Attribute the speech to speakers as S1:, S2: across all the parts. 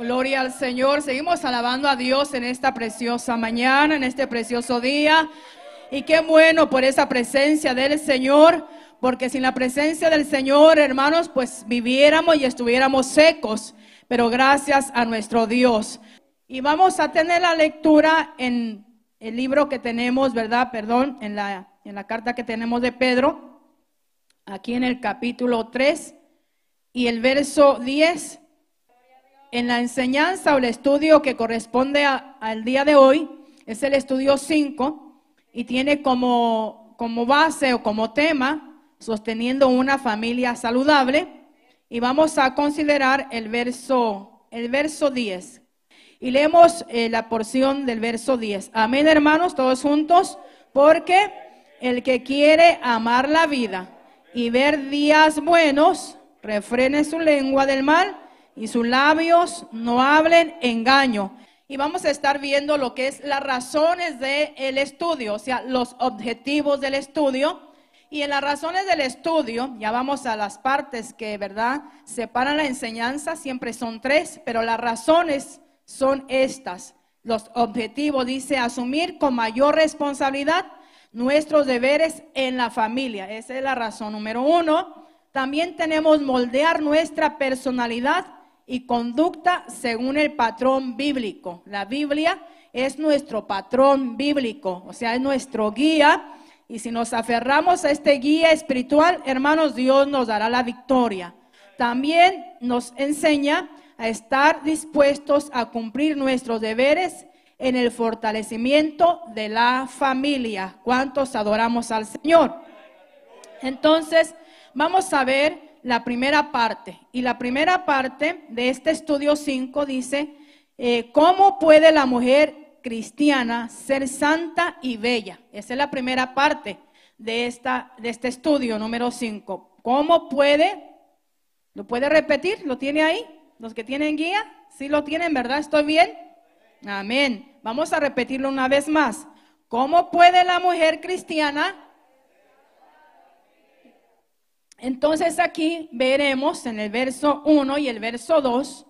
S1: Gloria al Señor. Seguimos alabando a Dios en esta preciosa mañana, en este precioso día. Y qué bueno por esa presencia del Señor, porque sin la presencia del Señor, hermanos, pues viviéramos y estuviéramos secos. Pero gracias a nuestro Dios. Y vamos a tener la lectura en el libro que tenemos, ¿verdad? Perdón, en la, en la carta que tenemos de Pedro, aquí en el capítulo 3 y el verso 10 en la enseñanza o el estudio que corresponde al día de hoy es el estudio 5 y tiene como, como base o como tema sosteniendo una familia saludable y vamos a considerar el verso, el verso 10. Y leemos eh, la porción del verso 10. Amén, hermanos, todos juntos, porque el que quiere amar la vida y ver días buenos, refrene su lengua del mal y sus labios no hablen engaño. Y vamos a estar viendo lo que es las razones del estudio, o sea, los objetivos del estudio. Y en las razones del estudio, ya vamos a las partes que, ¿verdad?, separan la enseñanza, siempre son tres, pero las razones son estas. Los objetivos, dice, asumir con mayor responsabilidad nuestros deberes en la familia. Esa es la razón número uno. También tenemos moldear nuestra personalidad y conducta según el patrón bíblico. La Biblia es nuestro patrón bíblico, o sea, es nuestro guía. Y si nos aferramos a este guía espiritual, hermanos, Dios nos dará la victoria. También nos enseña a estar dispuestos a cumplir nuestros deberes en el fortalecimiento de la familia. ¿Cuántos adoramos al Señor? Entonces, vamos a ver la primera parte. Y la primera parte de este estudio 5 dice, eh, ¿cómo puede la mujer cristiana ser santa y bella? Esa es la primera parte de, esta, de este estudio número 5. ¿Cómo puede? ¿Lo puede repetir? ¿Lo tiene ahí? ¿Los que tienen guía? ¿Sí lo tienen, verdad? ¿Estoy bien? Amén. Vamos a repetirlo una vez más. ¿Cómo puede la mujer cristiana entonces aquí veremos en el verso 1 y el verso 2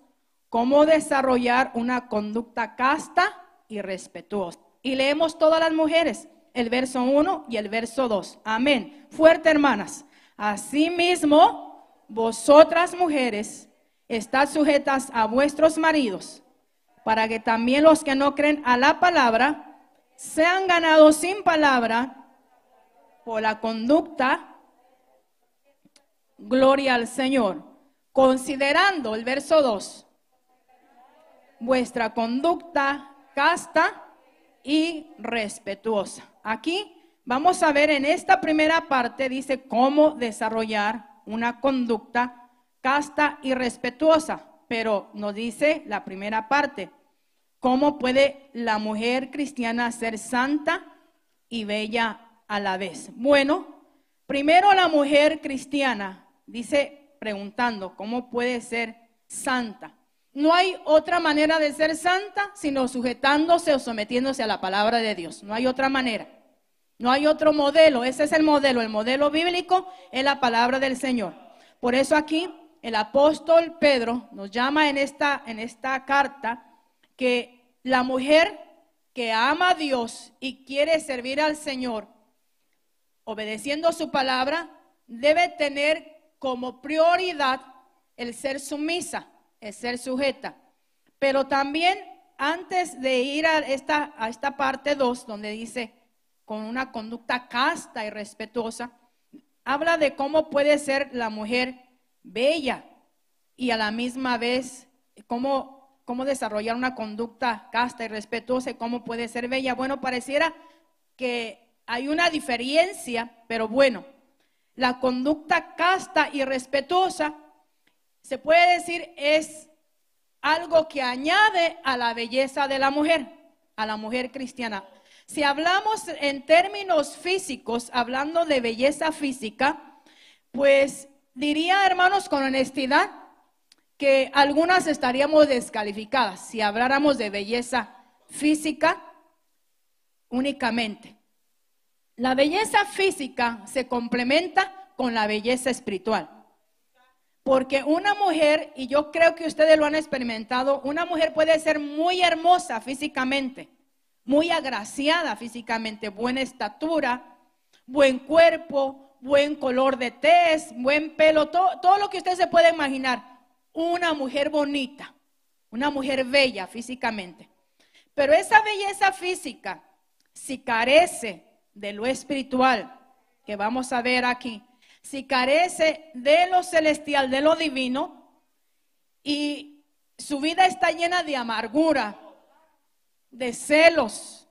S1: cómo desarrollar una conducta casta y respetuosa. Y leemos todas las mujeres, el verso 1 y el verso 2. Amén. Fuerte, hermanas. Asimismo, vosotras mujeres, estad sujetas a vuestros maridos, para que también los que no creen a la palabra sean ganados sin palabra por la conducta Gloria al Señor. Considerando el verso 2, vuestra conducta casta y respetuosa. Aquí vamos a ver en esta primera parte, dice cómo desarrollar una conducta casta y respetuosa, pero nos dice la primera parte, cómo puede la mujer cristiana ser santa y bella a la vez. Bueno, primero la mujer cristiana dice preguntando, ¿cómo puede ser santa? No hay otra manera de ser santa sino sujetándose o sometiéndose a la palabra de Dios. No hay otra manera. No hay otro modelo. Ese es el modelo. El modelo bíblico es la palabra del Señor. Por eso aquí el apóstol Pedro nos llama en esta, en esta carta que la mujer que ama a Dios y quiere servir al Señor, obedeciendo su palabra, debe tener como prioridad el ser sumisa, el ser sujeta. Pero también antes de ir a esta, a esta parte 2, donde dice con una conducta casta y respetuosa, habla de cómo puede ser la mujer bella y a la misma vez cómo, cómo desarrollar una conducta casta y respetuosa y cómo puede ser bella. Bueno, pareciera que hay una diferencia, pero bueno, la conducta casta y respetuosa, se puede decir, es algo que añade a la belleza de la mujer, a la mujer cristiana. Si hablamos en términos físicos, hablando de belleza física, pues diría, hermanos, con honestidad, que algunas estaríamos descalificadas si habláramos de belleza física únicamente. La belleza física se complementa con la belleza espiritual. Porque una mujer, y yo creo que ustedes lo han experimentado, una mujer puede ser muy hermosa físicamente, muy agraciada físicamente, buena estatura, buen cuerpo, buen color de tez, buen pelo, todo, lo que usted se puede imaginar. Una mujer bonita, una mujer bella físicamente. Pero esa belleza física, si carece de lo espiritual, que vamos a ver aquí, si carece de lo celestial, de lo divino, y su vida está llena de amargura, de celos,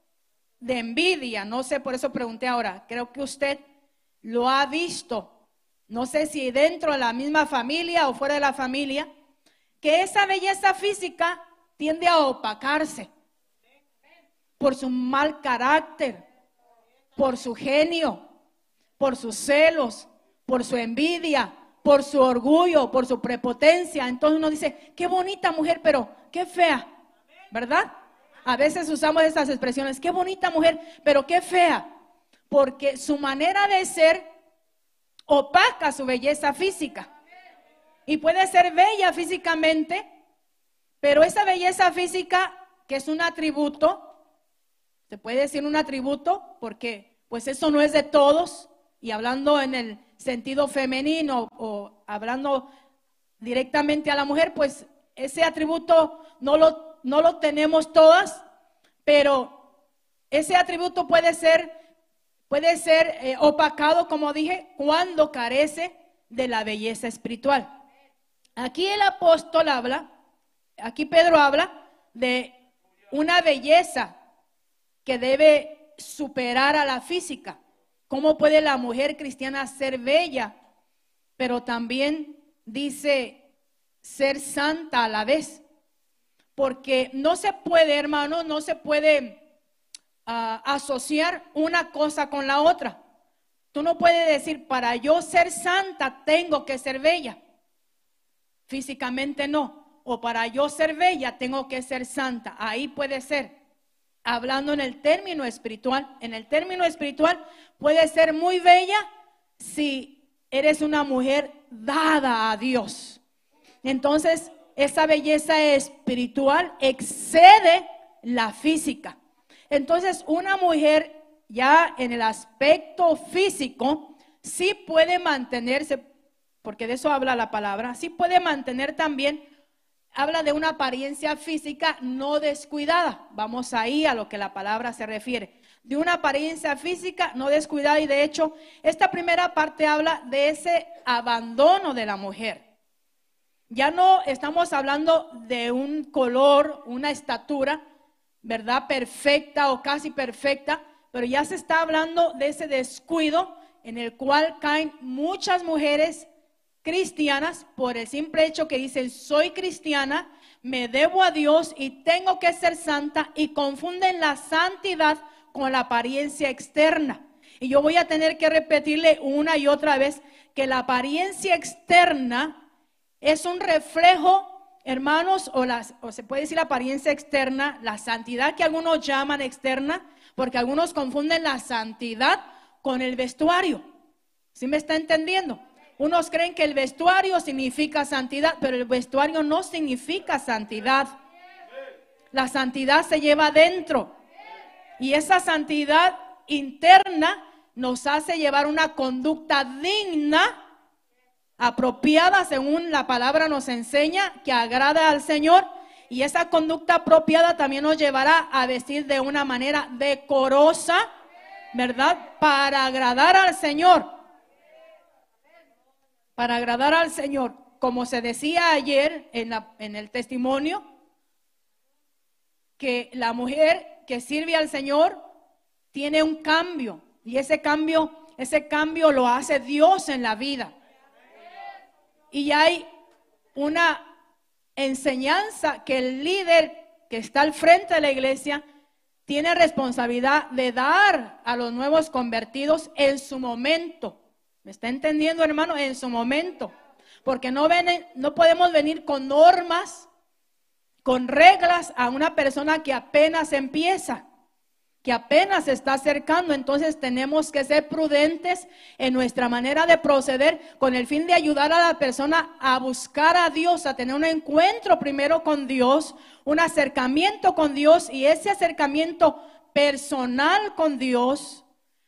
S1: de envidia, no sé, por eso pregunté ahora, creo que usted lo ha visto, no sé si dentro de la misma familia o fuera de la familia, que esa belleza física tiende a opacarse por su mal carácter, por su genio, por sus celos, por su envidia, por su orgullo, por su prepotencia. Entonces uno dice, qué bonita mujer, pero qué fea, ¿verdad? A veces usamos estas expresiones, qué bonita mujer, pero qué fea, porque su manera de ser opaca su belleza física. Y puede ser bella físicamente, pero esa belleza física, que es un atributo, se puede decir un atributo, porque pues eso no es de todos, y hablando en el sentido femenino o hablando directamente a la mujer, pues ese atributo no lo, no lo tenemos todas, pero ese atributo puede ser, puede ser eh, opacado, como dije, cuando carece de la belleza espiritual. Aquí el apóstol habla, aquí Pedro habla de una belleza que debe superar a la física. ¿Cómo puede la mujer cristiana ser bella, pero también dice ser santa a la vez? Porque no se puede, hermano, no se puede ah, asociar una cosa con la otra. Tú no puedes decir, para yo ser santa tengo que ser bella. Físicamente no. O para yo ser bella tengo que ser santa. Ahí puede ser hablando en el término espiritual. En el término espiritual puede ser muy bella si eres una mujer dada a Dios. Entonces, esa belleza espiritual excede la física. Entonces, una mujer ya en el aspecto físico sí puede mantenerse, porque de eso habla la palabra, sí puede mantener también habla de una apariencia física no descuidada. Vamos ahí a lo que la palabra se refiere. De una apariencia física no descuidada y de hecho esta primera parte habla de ese abandono de la mujer. Ya no estamos hablando de un color, una estatura, ¿verdad? Perfecta o casi perfecta, pero ya se está hablando de ese descuido en el cual caen muchas mujeres cristianas por el simple hecho que dicen soy cristiana, me debo a Dios y tengo que ser santa y confunden la santidad con la apariencia externa. Y yo voy a tener que repetirle una y otra vez que la apariencia externa es un reflejo, hermanos, o, o se puede decir la apariencia externa, la santidad que algunos llaman externa, porque algunos confunden la santidad con el vestuario. ¿Sí me está entendiendo? Unos creen que el vestuario significa santidad, pero el vestuario no significa santidad. La santidad se lleva adentro. Y esa santidad interna nos hace llevar una conducta digna, apropiada según la palabra nos enseña, que agrada al Señor. Y esa conducta apropiada también nos llevará a vestir de una manera decorosa, ¿verdad? Para agradar al Señor para agradar al Señor, como se decía ayer en, en el testimonio, que la mujer que sirve al Señor tiene un cambio y ese cambio, ese cambio lo hace Dios en la vida. Y hay una enseñanza que el líder que está al frente de la iglesia tiene responsabilidad de dar a los nuevos convertidos en su momento. ¿Me está entendiendo, hermano? En su momento. Porque no, ven, no podemos venir con normas, con reglas a una persona que apenas empieza. que apenas se está acercando, entonces tenemos que ser prudentes en nuestra manera de proceder con el fin de ayudar a la persona a buscar a Dios, a tener un encuentro primero con Dios, un acercamiento con Dios y ese acercamiento personal con Dios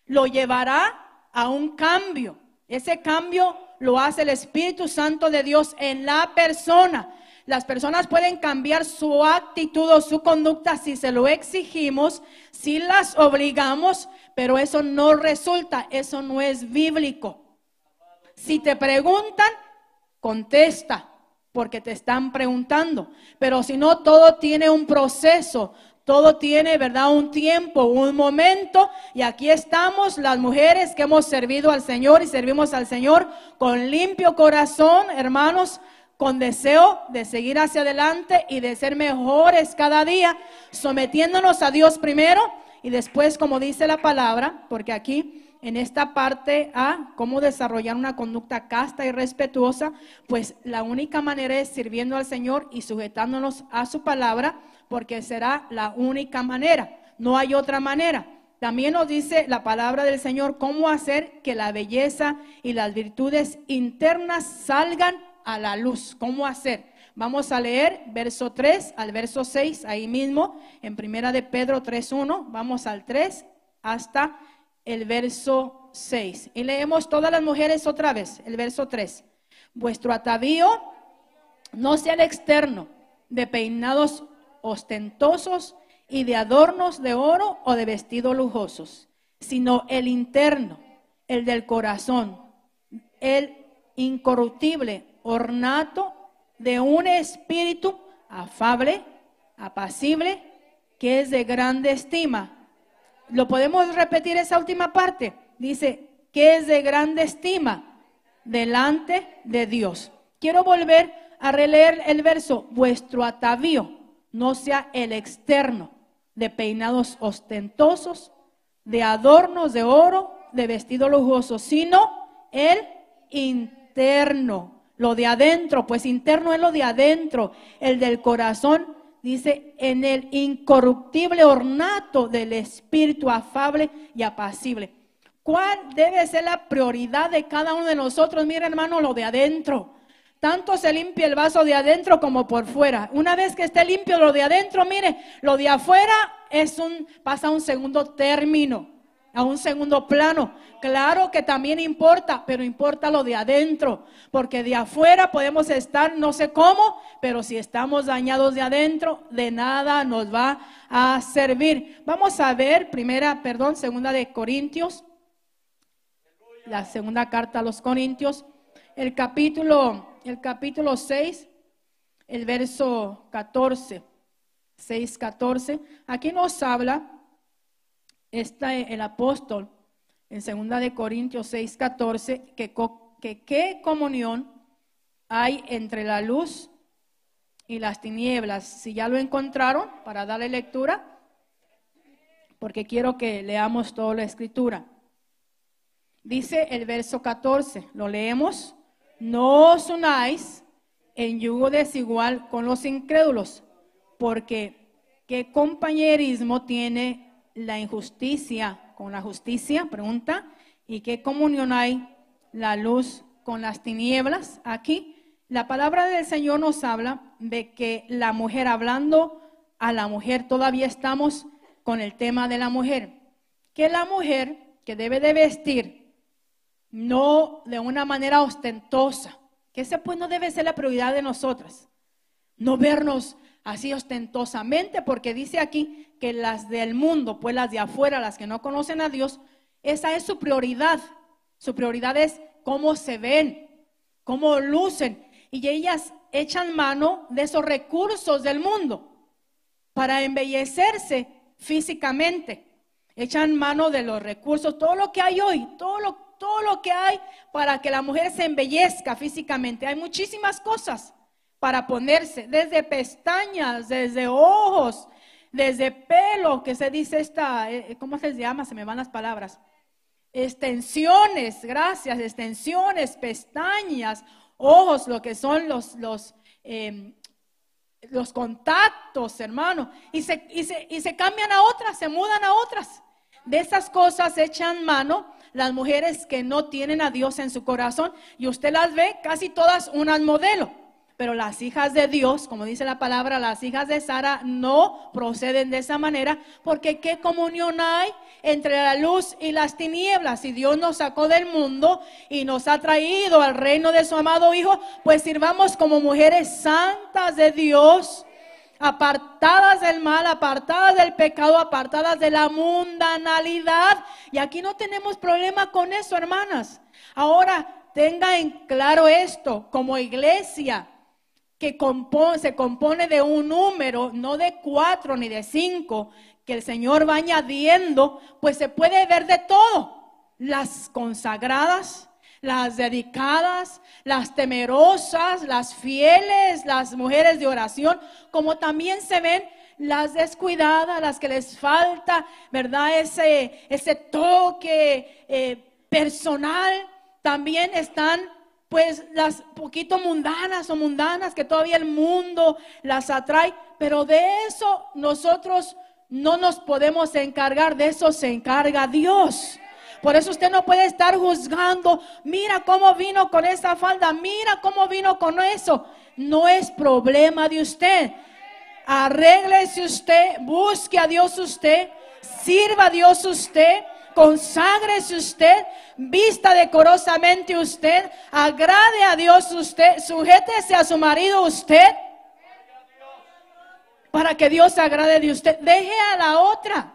S1: lo llevará a un cambio. Ese cambio lo hace el Espíritu Santo de Dios en la persona. Las personas pueden cambiar su actitud o su conducta si se lo exigimos, si las obligamos, pero eso no resulta, eso no es bíblico. Si te preguntan, contesta, porque te están preguntando. Pero si no, todo tiene un proceso, todo tiene, ¿verdad? Un tiempo, un momento. Y aquí estamos las mujeres que hemos servido al Señor y servimos al Señor con limpio corazón, hermanos, con deseo de seguir hacia adelante y de ser mejores cada día, sometiéndonos a Dios primero y después, como dice la palabra, porque aquí en esta parte A, cómo desarrollar una conducta casta y respetuosa, pues la única manera es sirviendo al Señor y sujetándonos a su palabra, porque será la única manera, no hay otra manera. También nos dice la palabra del Señor cómo hacer que la belleza y las virtudes internas salgan a la luz. ¿Cómo hacer? Vamos a leer verso 3 al verso 6, ahí mismo, en primera de Pedro 3.1, vamos al 3 hasta el verso 6. Y leemos todas las mujeres otra vez, el verso 3. Vuestro atavío no sea el externo, de peinados ostentosos y de adornos de oro o de vestidos lujosos, sino el interno, el del corazón, el incorruptible, ornato de un espíritu afable, apacible, que es de grande estima. ¿Lo podemos repetir esa última parte? Dice, que es de grande estima delante de Dios. Quiero volver a releer el verso, vuestro atavío no sea el externo de peinados ostentosos, de adornos de oro, de vestido lujoso, sino el interno lo de adentro, pues interno es lo de adentro, el del corazón, dice, en el incorruptible ornato del espíritu afable y apacible. ¿Cuál debe ser la prioridad de cada uno de nosotros? Mira, hermano, lo de adentro. Tanto se limpia el vaso de adentro como por fuera. Una vez que esté limpio lo de adentro, mire, lo de afuera es un pasa a un segundo término a un segundo plano. Claro que también importa, pero importa lo de adentro, porque de afuera podemos estar no sé cómo, pero si estamos dañados de adentro, de nada nos va a servir. Vamos a ver primera, perdón, segunda de Corintios, la segunda carta a los Corintios, el capítulo, el capítulo 6, el verso 14, 6, 14. Aquí nos habla está el apóstol en 2 de Corintios 6, 14, que, que qué comunión hay entre la luz y las tinieblas. Si ya lo encontraron, para darle lectura, porque quiero que leamos toda la escritura. Dice el verso 14, lo leemos, no os unáis en yugo desigual con los incrédulos, porque qué compañerismo tiene la injusticia con la justicia? Pregunta. ¿Y qué comunión hay la luz con las tinieblas? Aquí la palabra del Señor nos habla de que la mujer, hablando a la mujer, todavía estamos con el tema de la mujer. Que la mujer que debe de vestir no de una manera ostentosa, que ese pues no debe ser la prioridad de nosotras. No vernos así ostentosamente, porque dice aquí que las del mundo, pues las de afuera, las que no conocen a Dios, esa es su prioridad. Su prioridad es cómo se ven, cómo lucen. Y ellas echan mano de esos recursos del mundo para embellecerse físicamente. Echan mano de los recursos, todo lo que hay hoy, todo lo, todo lo que hay para que la mujer se embellezca físicamente. Hay muchísimas cosas para ponerse, desde pestañas, desde ojos, desde pelo, que se dice esta, eh, ¿cómo se llama? Se me van las palabras. Extensiones, gracias, extensiones, pestañas, ojos, lo que son los, los, em, los contactos, hermano, y se, y, se, y se cambian a otras, se mudan a otras. De esas cosas echan mano las mujeres que no tienen a Dios en su corazón y usted las ve casi todas unas modelo. Pero las hijas de Dios, como dice la palabra, las hijas de Sara no proceden de esa manera, porque ¿qué comunión hay entre la luz y las tinieblas? Si Dios nos sacó del mundo y nos ha traído al reino de su amado Hijo, pues sirvamos como mujeres santas de Dios, apartadas del mal, apartadas del pecado, apartadas de la mundanalidad. Y aquí no tenemos problema con eso, hermanas. Ahora, tenga en claro esto, como iglesia, que se compone de un número, no de cuatro ni de cinco, que el Señor va añadiendo, pues se puede ver de todo. Las consagradas, las dedicadas, las temerosas, las fieles, las mujeres de oración, como también se ven las descuidadas, las que les falta, ¿verdad? Ese, ese toque eh, personal, también están pues las poquito mundanas o mundanas que todavía el mundo las atrae, pero de eso nosotros no nos podemos encargar, de eso se encarga Dios. Por eso usted no puede estar juzgando, mira cómo vino con esa falda, mira cómo vino con eso. No es problema de usted. Arréglese usted, busque a Dios usted, sirva a Dios usted conságrese usted, vista decorosamente usted, agrade a Dios usted, sujétese a su marido usted, para que Dios agrade de usted. Deje a la otra.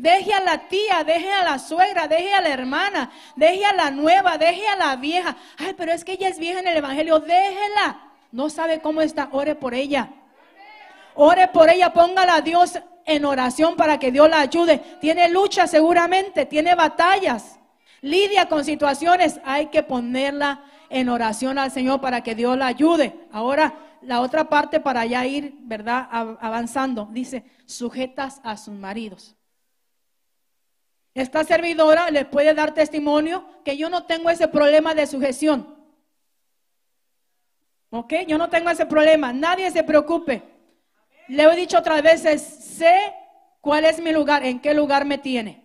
S1: Deje a la tía, deje a la suegra, deje a la hermana, deje a la nueva, deje a la vieja. Ay, pero es que ella es vieja en el Evangelio, déjela. No sabe cómo está, ore por ella. Ore por ella, póngala a Dios en oración para que Dios la ayude. Tiene lucha seguramente, tiene batallas, lidia con situaciones. Hay que ponerla en oración al Señor para que Dios la ayude. Ahora, la otra parte para ya ir, ¿verdad? Avanzando. Dice, sujetas a sus maridos. Esta servidora le puede dar testimonio que yo no tengo ese problema de sujeción. ¿Ok? Yo no tengo ese problema. Nadie se preocupe. Le he dicho otras veces, sé cuál es mi lugar, en qué lugar me tiene.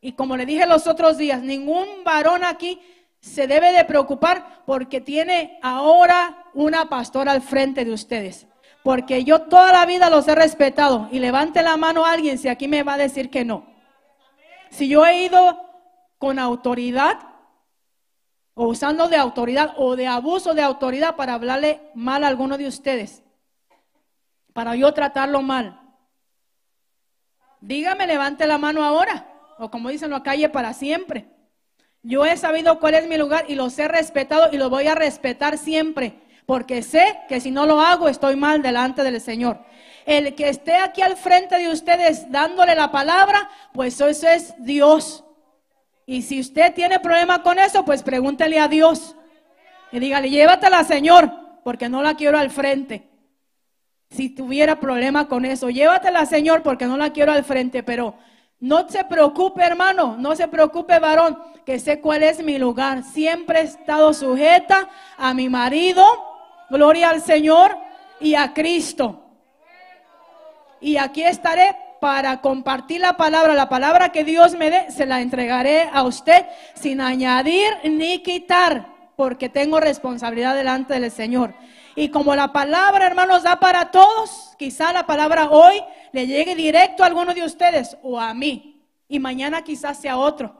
S1: Y como le dije los otros días, ningún varón aquí se debe de preocupar porque tiene ahora una pastora al frente de ustedes. Porque yo toda la vida los he respetado. Y levante la mano a alguien si aquí me va a decir que no. Si yo he ido con autoridad, o usando de autoridad, o de abuso de autoridad para hablarle mal a alguno de ustedes, para yo tratarlo mal. Dígame, levante la mano ahora, o como dicen la calle, para siempre. Yo he sabido cuál es mi lugar y los he respetado y lo voy a respetar siempre, porque sé que si no lo hago estoy mal delante del Señor. El que esté aquí al frente de ustedes dándole la palabra, pues eso es Dios. Y si usted tiene problema con eso, pues pregúntele a Dios. Y dígale, llévatela, Señor, porque no la quiero al frente si tuviera problema con eso. Llévatela, Señor, porque no la quiero al frente, pero no se preocupe, hermano, no se preocupe, varón, que sé cuál es mi lugar. Siempre he estado sujeta a mi marido, gloria al Señor y a Cristo. Y aquí estaré para compartir la palabra, la palabra que Dios me dé, se la entregaré a usted sin añadir ni quitar, porque tengo responsabilidad delante del Señor. Y como la palabra, hermanos, da para todos, quizá la palabra hoy le llegue directo a alguno de ustedes o a mí. Y mañana quizás sea otro.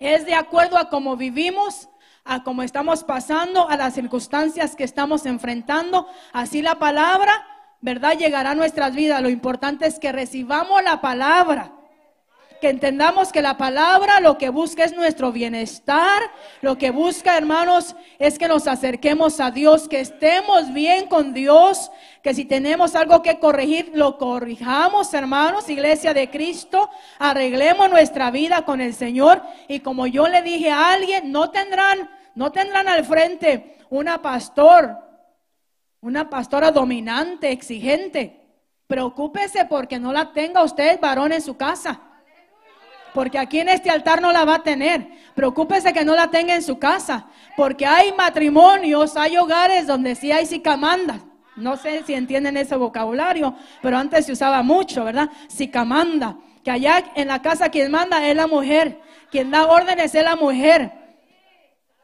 S1: Es de acuerdo a cómo vivimos, a cómo estamos pasando, a las circunstancias que estamos enfrentando. Así la palabra, ¿verdad? Llegará a nuestras vidas. Lo importante es que recibamos la palabra que entendamos que la palabra lo que busca es nuestro bienestar, lo que busca, hermanos, es que nos acerquemos a Dios, que estemos bien con Dios, que si tenemos algo que corregir, lo corrijamos, hermanos, iglesia de Cristo, arreglemos nuestra vida con el Señor y como yo le dije a alguien, no tendrán, no tendrán al frente una pastor, una pastora dominante, exigente. Preocúpese porque no la tenga usted, varón, en su casa porque aquí en este altar no la va a tener. Preocúpese que no la tenga en su casa, porque hay matrimonios, hay hogares donde sí hay sicamandas. No sé si entienden ese vocabulario, pero antes se usaba mucho, ¿verdad? Sicamanda, que allá en la casa quien manda es la mujer, quien da órdenes es la mujer,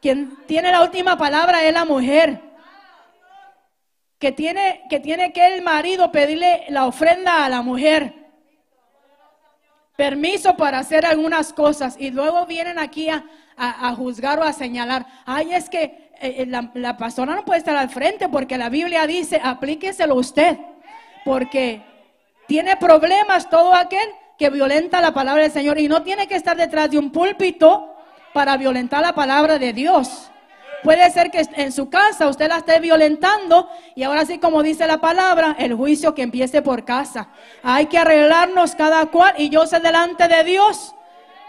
S1: quien tiene la última palabra es la mujer. Que tiene, que tiene que el marido pedirle la ofrenda a la mujer. Permiso para hacer algunas cosas. Y luego vienen aquí a, juzgar o a señalar, ay, es que eh, eh, la, la, pastora no puede estar al frente porque la Biblia dice, aplíqueselo usted, porque tiene problemas todo aquel que violenta la palabra del Señor. Y no tiene que estar detrás de un púlpito para violentar la palabra de Dios. Puede ser que en su casa usted la esté violentando y ahora sí, como dice la palabra, el juicio que empiece por casa. Hay que arreglarnos cada cual y yo sé delante de Dios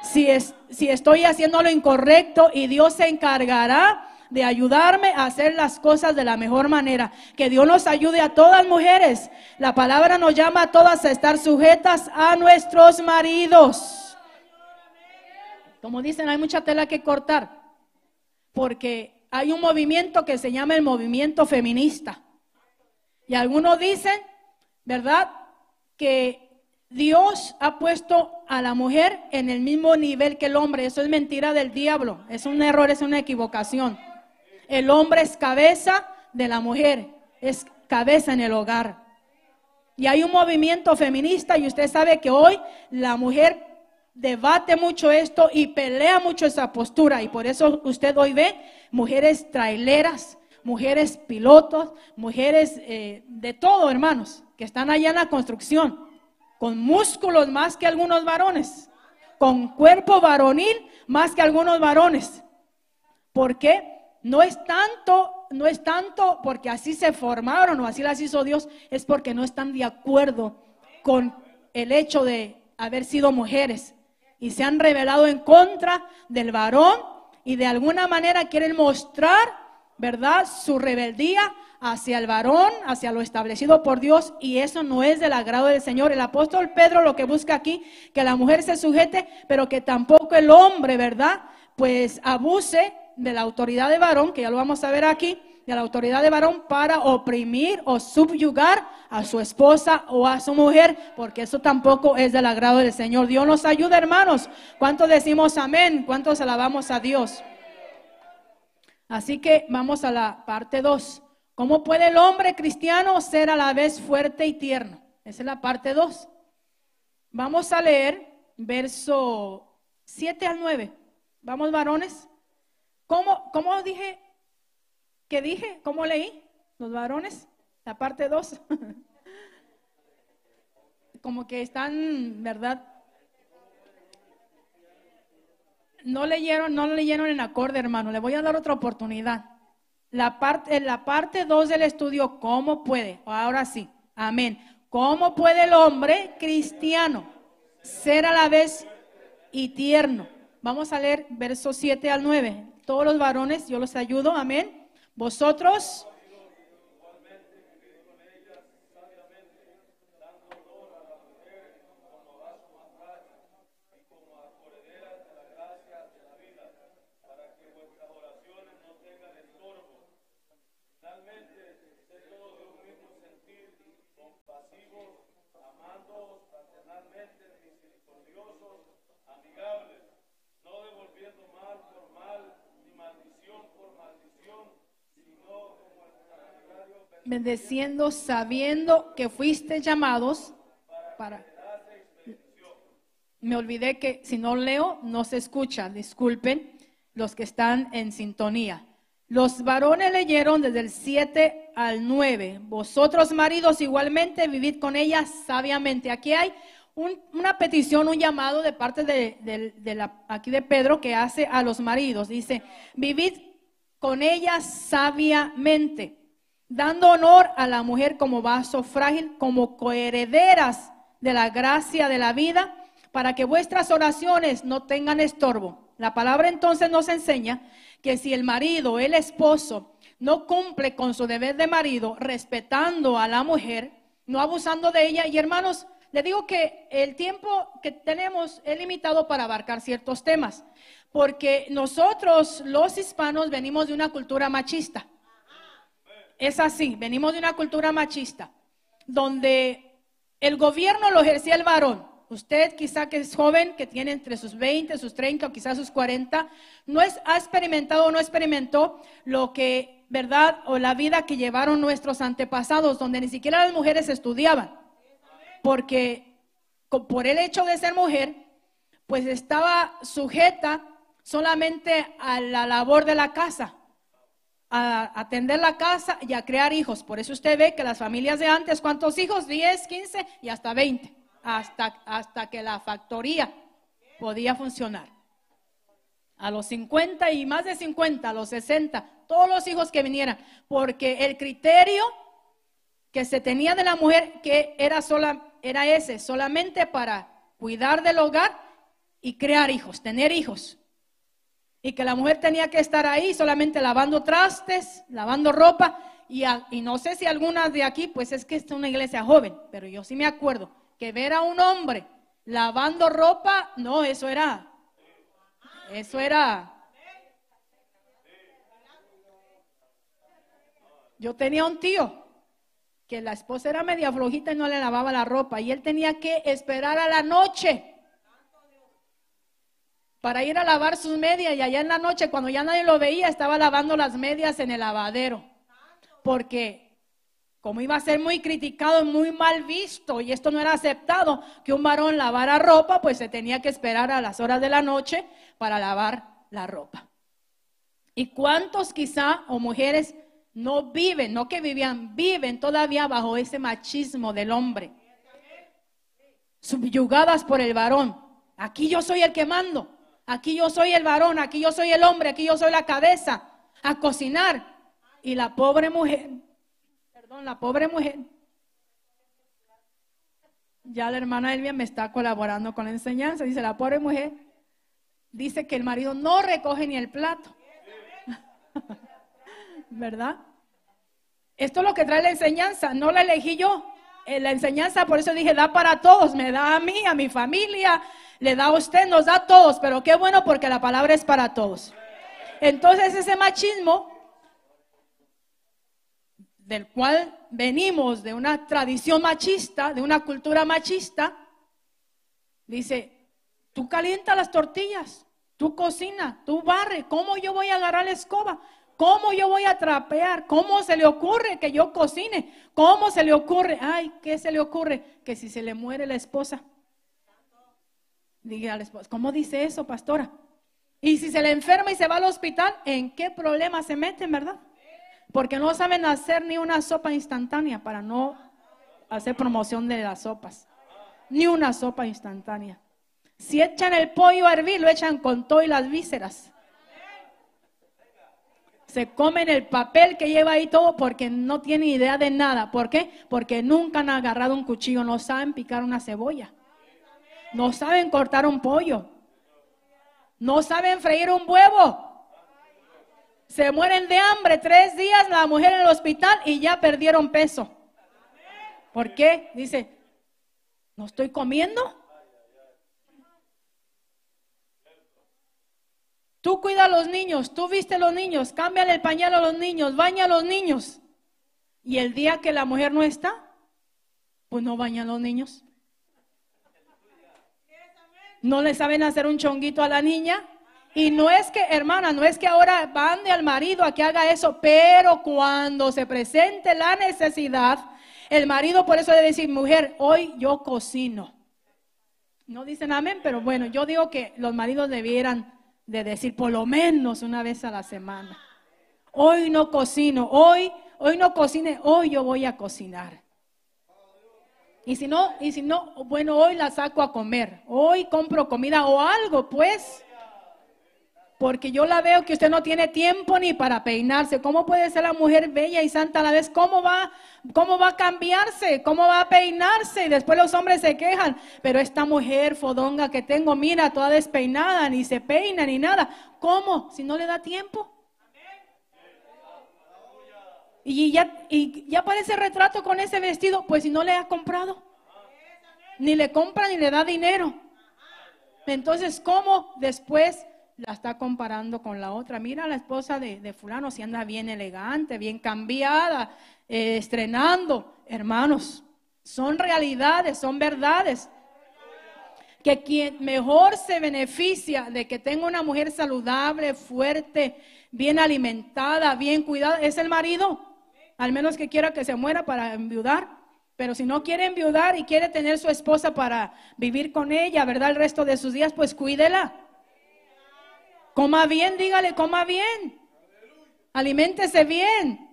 S1: si, es, si estoy haciendo lo incorrecto y Dios se encargará de ayudarme a hacer las cosas de la mejor manera. Que Dios nos ayude a todas mujeres. La palabra nos llama a todas a estar sujetas a nuestros maridos. Como dicen, hay mucha tela que cortar. Porque hay un movimiento que se llama el movimiento feminista. Y algunos dicen, ¿verdad? Que Dios ha puesto a la mujer en el mismo nivel que el hombre. Eso es mentira del diablo. Es un error, es una equivocación. El hombre es cabeza de la mujer. Es cabeza en el hogar. Y hay un movimiento feminista y usted sabe que hoy la mujer debate mucho esto y pelea mucho esa postura. Y por eso usted hoy ve mujeres traileras, mujeres pilotos, mujeres eh, de todo, hermanos, que están allá en la construcción, con músculos más que algunos varones, con cuerpo varonil más que algunos varones. ¿Por qué? No es tanto, no es tanto porque así se formaron o así las hizo Dios, es porque no están de acuerdo con el hecho de haber sido mujeres y se han revelado en contra del varón y de alguna manera quieren mostrar, ¿verdad?, su rebeldía hacia el varón, hacia lo establecido por Dios, y eso no es del agrado del Señor. El apóstol Pedro lo que busca aquí, que la mujer se sujete, pero que tampoco el hombre, ¿verdad?, pues abuse de la autoridad de varón, que ya lo vamos a ver aquí, de la autoridad de varón para oprimir o subyugar a su esposa o a su mujer, porque eso tampoco es del agrado del Señor. Dios nos ayuda, hermanos. ¿Cuántos decimos amén? ¿Cuántos alabamos a Dios? Así que vamos a la parte 2. ¿Cómo puede el hombre cristiano ser a la vez fuerte y tierno? Esa es la parte 2. Vamos a leer verso 7 al 9. Vamos, varones. ¿Cómo, cómo dije ¿Qué dije? ¿Cómo leí? Los varones, la parte 2. Como que están, ¿verdad? No leyeron, no leyeron en acorde, hermano. Le voy a dar otra oportunidad. La parte, la parte 2 del estudio, ¿cómo puede? Ahora sí, amén. ¿Cómo puede el hombre cristiano ser a la vez y tierno? Vamos a leer versos 7 al 9. Todos los varones, yo los ayudo, amén. Vosotros bendeciendo sabiendo que fuiste llamados para... Me olvidé que si no leo, no se escucha. Disculpen los que están en sintonía. Los varones leyeron desde el 7 al 9. Vosotros maridos igualmente vivid con ellas sabiamente. Aquí hay una petición, un llamado de parte de, la, aquí de Pedro que hace a los maridos. Dice, vivid con ellas sabiamente dando honor a la mujer como vaso frágil, como coherederas de la gracia de la vida, para que vuestras oraciones no tengan estorbo. La palabra entonces nos enseña que si el marido, el esposo, no cumple con su deber de marido, respetando a la mujer, no abusando de ella, y hermanos, le digo que el tiempo que tenemos es limitado para abarcar ciertos temas, porque nosotros los hispanos venimos de una cultura machista. Es así, venimos de una cultura machista, donde el gobierno lo ejercía el varón. Usted quizá que es joven, que tiene entre sus 20, sus 30 o quizás sus 40, no es, ha experimentado o no experimentó lo que, ¿verdad? O la vida que llevaron nuestros antepasados, donde ni siquiera las mujeres estudiaban. Porque por el hecho de ser mujer, pues estaba sujeta solamente a la labor de la casa a atender la casa y a crear hijos. Por eso usted ve que las familias de antes, ¿cuántos hijos? 10, 15 y hasta 20, hasta, hasta que la factoría podía funcionar. A los 50 y más de 50, a los 60, todos los hijos que vinieran, porque el criterio que se tenía de la mujer que era sola era ese, solamente para cuidar del hogar y crear hijos, tener hijos y que la mujer tenía que estar ahí solamente lavando trastes, lavando ropa. Y, y no sé si algunas de aquí, pues es que es una iglesia joven, pero yo sí me acuerdo que ver a un hombre lavando ropa, no, eso era, eso era. Yo tenía un tío que la esposa era media flojita y no le lavaba la ropa y él tenía que esperar a la noche para ir a lavar sus medias y allá en la noche cuando ya nadie lo veía estaba lavando las medias en el lavadero. Porque como iba a ser muy criticado, muy mal visto y esto no era aceptado que un varón lavara ropa, pues se tenía que esperar a las horas de la noche para lavar la ropa. ¿Y cuántos quizá o mujeres no viven, no que vivían, viven todavía bajo ese machismo del hombre? Subyugadas por el varón. Aquí yo soy el que mando. Aquí yo soy el varón, aquí yo soy el hombre, aquí yo soy la cabeza, a cocinar. Y la pobre mujer, perdón, la pobre mujer, ya la hermana Elvia me está colaborando con la enseñanza, dice la pobre mujer, dice que el marido no recoge ni el plato. ¿Verdad? Esto es lo que trae la enseñanza, no la elegí yo. Eh, la enseñanza, por eso dije, da para todos, me da a mí, a mi familia, le da a usted, nos da a todos, pero qué bueno porque la palabra es para todos. Entonces ese machismo del cual venimos de una tradición machista, de una cultura machista, dice, tú calienta las tortillas, tú cocina, tú barre, ¿cómo yo voy a agarrar la escoba? ¿Cómo yo voy a trapear? ¿Cómo se le ocurre que yo cocine? ¿Cómo se le ocurre? Ay, ¿qué se le ocurre? Que si se le muere la esposa, Diga al esposo, ¿cómo dice eso, pastora? Y si se le enferma y se va al hospital, ¿en qué problema se meten, verdad? Porque no saben hacer ni una sopa instantánea para no hacer promoción de las sopas. Ni una sopa instantánea. Si echan el pollo a hervir, lo echan con todo y las vísceras. Se comen el papel que lleva ahí todo porque no tienen idea de nada. ¿Por qué? Porque nunca han agarrado un cuchillo, no saben picar una cebolla. No saben cortar un pollo. No saben freír un huevo. Se mueren de hambre tres días la mujer en el hospital y ya perdieron peso. ¿Por qué? Dice, ¿no estoy comiendo? Tú cuida a los niños, tú viste a los niños, cámbiale el pañal a los niños, baña a los niños. Y el día que la mujer no está, pues no baña a los niños no le saben hacer un chonguito a la niña. Y no es que, hermana, no es que ahora mande al marido a que haga eso, pero cuando se presente la necesidad, el marido por eso debe decir, mujer, hoy yo cocino. No dicen amén, pero bueno, yo digo que los maridos debieran de decir por lo menos una vez a la semana. Hoy no cocino, hoy, hoy no cocine, hoy yo voy a cocinar. Y si no, y si no, bueno, hoy la saco a comer. Hoy compro comida o algo, pues. Porque yo la veo que usted no tiene tiempo ni para peinarse. ¿Cómo puede ser la mujer bella y santa a la vez? ¿Cómo va, cómo va a cambiarse? ¿Cómo va a peinarse? Y después los hombres se quejan. Pero esta mujer fodonga que tengo, mira, toda despeinada, ni se peina ni nada. ¿Cómo? Si no le da tiempo. Y ya, y ya aparece retrato con ese vestido, pues si no le ha comprado. Ni le compra ni le da dinero. Entonces, ¿cómo después la está comparando con la otra. Mira la esposa de, fulano, si anda bien elegante, bien cambiada, eh, estrenando. Hermanos, son realidades, son verdades. Que quien mejor se beneficia de que tenga una mujer saludable, fuerte, bien alimentada, bien cuidada, es el marido. Al menos que quiera que se muera para enviudar. Pero si no quiere enviudar y quiere tener su esposa para vivir con ella, ¿verdad? El resto de sus días, pues cuídela. Coma bien, dígale, coma bien. Aliméntese bien.